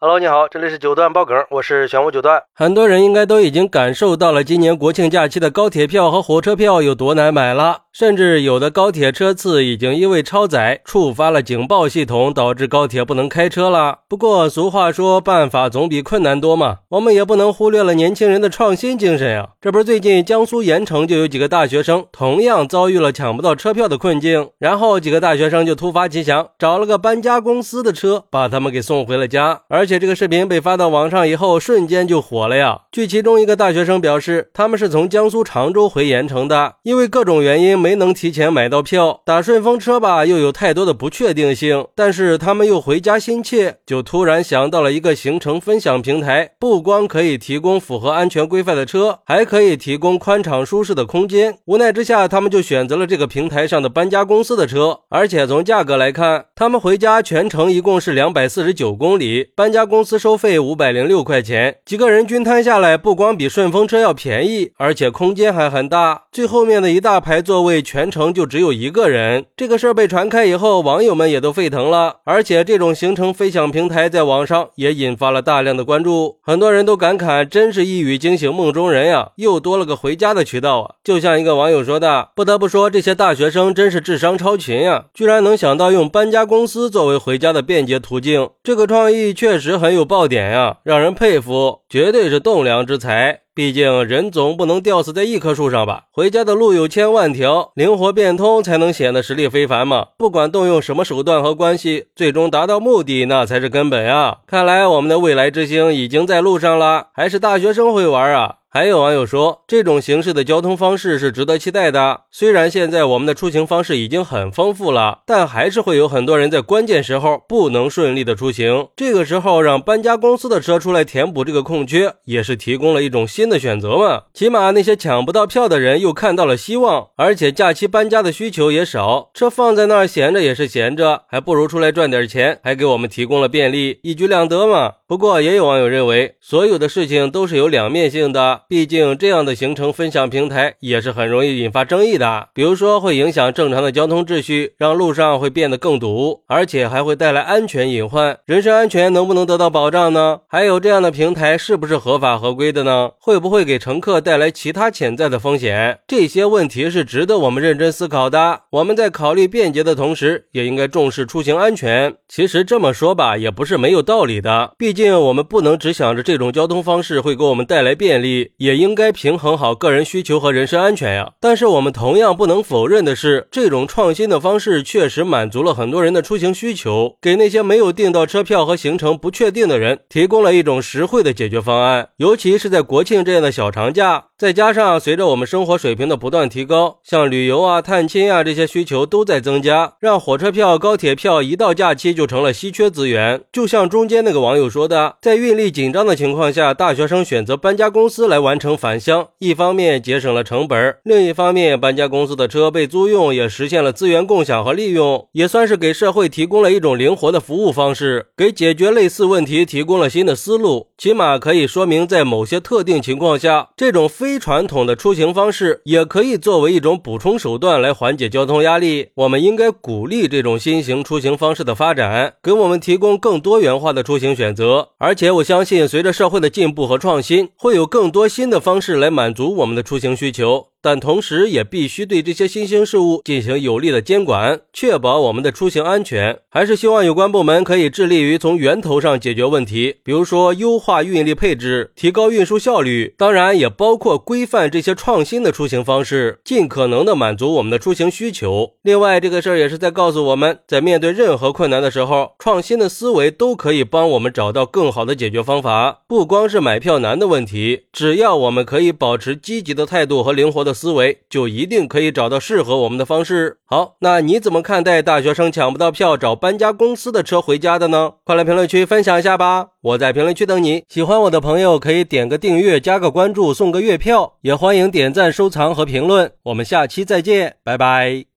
Hello，你好，这里是九段爆梗，我是玄武九段。很多人应该都已经感受到了今年国庆假期的高铁票和火车票有多难买了，甚至有的高铁车次已经因为超载触发了警报系统，导致高铁不能开车了。不过俗话说，办法总比困难多嘛，我们也不能忽略了年轻人的创新精神呀。这不是最近江苏盐城就有几个大学生同样遭遇了抢不到车票的困境，然后几个大学生就突发奇想，找了个搬家公司的车把他们给送回了家，而。而且这个视频被发到网上以后，瞬间就火了呀！据其中一个大学生表示，他们是从江苏常州回盐城的，因为各种原因没没能提前买到票，打顺风车吧又有太多的不确定性，但是他们又回家心切，就突然想到了一个行程分享平台，不光可以提供符合安全规范的车，还可以提供宽敞舒适的空间。无奈之下，他们就选择了这个平台上的搬家公司的车，而且从价格来看，他们回家全程一共是两百四十九公里，搬。家公司收费五百零六块钱，几个人均摊下来，不光比顺风车要便宜，而且空间还很大。最后面的一大排座位，全程就只有一个人。这个事儿被传开以后，网友们也都沸腾了。而且这种行程分享平台在网上也引发了大量的关注，很多人都感慨，真是一语惊醒梦中人呀，又多了个回家的渠道啊！就像一个网友说的：“不得不说，这些大学生真是智商超群呀，居然能想到用搬家公司作为回家的便捷途径，这个创意确实。”很有爆点呀，让人佩服，绝对是栋梁之才。毕竟人总不能吊死在一棵树上吧？回家的路有千万条，灵活变通才能显得实力非凡嘛。不管动用什么手段和关系，最终达到目的，那才是根本啊！看来我们的未来之星已经在路上了，还是大学生会玩啊？还有网友说，这种形式的交通方式是值得期待的。虽然现在我们的出行方式已经很丰富了，但还是会有很多人在关键时候不能顺利的出行。这个时候，让搬家公司的车出来填补这个空缺，也是提供了一种新的选择嘛。起码那些抢不到票的人又看到了希望，而且假期搬家的需求也少，车放在那儿闲着也是闲着，还不如出来赚点钱，还给我们提供了便利，一举两得嘛。不过也有网友认为，所有的事情都是有两面性的。毕竟，这样的行程分享平台也是很容易引发争议的。比如说，会影响正常的交通秩序，让路上会变得更堵，而且还会带来安全隐患。人身安全能不能得到保障呢？还有，这样的平台是不是合法合规的呢？会不会给乘客带来其他潜在的风险？这些问题是值得我们认真思考的。我们在考虑便捷的同时，也应该重视出行安全。其实这么说吧，也不是没有道理的。毕竟，我们不能只想着这种交通方式会给我们带来便利。也应该平衡好个人需求和人身安全呀。但是我们同样不能否认的是，这种创新的方式确实满足了很多人的出行需求，给那些没有订到车票和行程不确定的人提供了一种实惠的解决方案。尤其是在国庆这样的小长假，再加上随着我们生活水平的不断提高，像旅游啊、探亲啊这些需求都在增加，让火车票、高铁票一到假期就成了稀缺资源。就像中间那个网友说的，在运力紧张的情况下，大学生选择搬家公司来。完成返乡，一方面节省了成本，另一方面搬家公司的车被租用，也实现了资源共享和利用，也算是给社会提供了一种灵活的服务方式，给解决类似问题提供了新的思路。起码可以说明，在某些特定情况下，这种非传统的出行方式也可以作为一种补充手段来缓解交通压力。我们应该鼓励这种新型出行方式的发展，给我们提供更多元化的出行选择。而且我相信，随着社会的进步和创新，会有更多。新的方式来满足我们的出行需求。但同时也必须对这些新兴事物进行有力的监管，确保我们的出行安全。还是希望有关部门可以致力于从源头上解决问题，比如说优化运力配置，提高运输效率。当然，也包括规范这些创新的出行方式，尽可能的满足我们的出行需求。另外，这个事儿也是在告诉我们，在面对任何困难的时候，创新的思维都可以帮我们找到更好的解决方法。不光是买票难的问题，只要我们可以保持积极的态度和灵活的。的思维就一定可以找到适合我们的方式。好，那你怎么看待大学生抢不到票找搬家公司的车回家的呢？快来评论区分享一下吧！我在评论区等你。喜欢我的朋友可以点个订阅、加个关注、送个月票，也欢迎点赞、收藏和评论。我们下期再见，拜拜。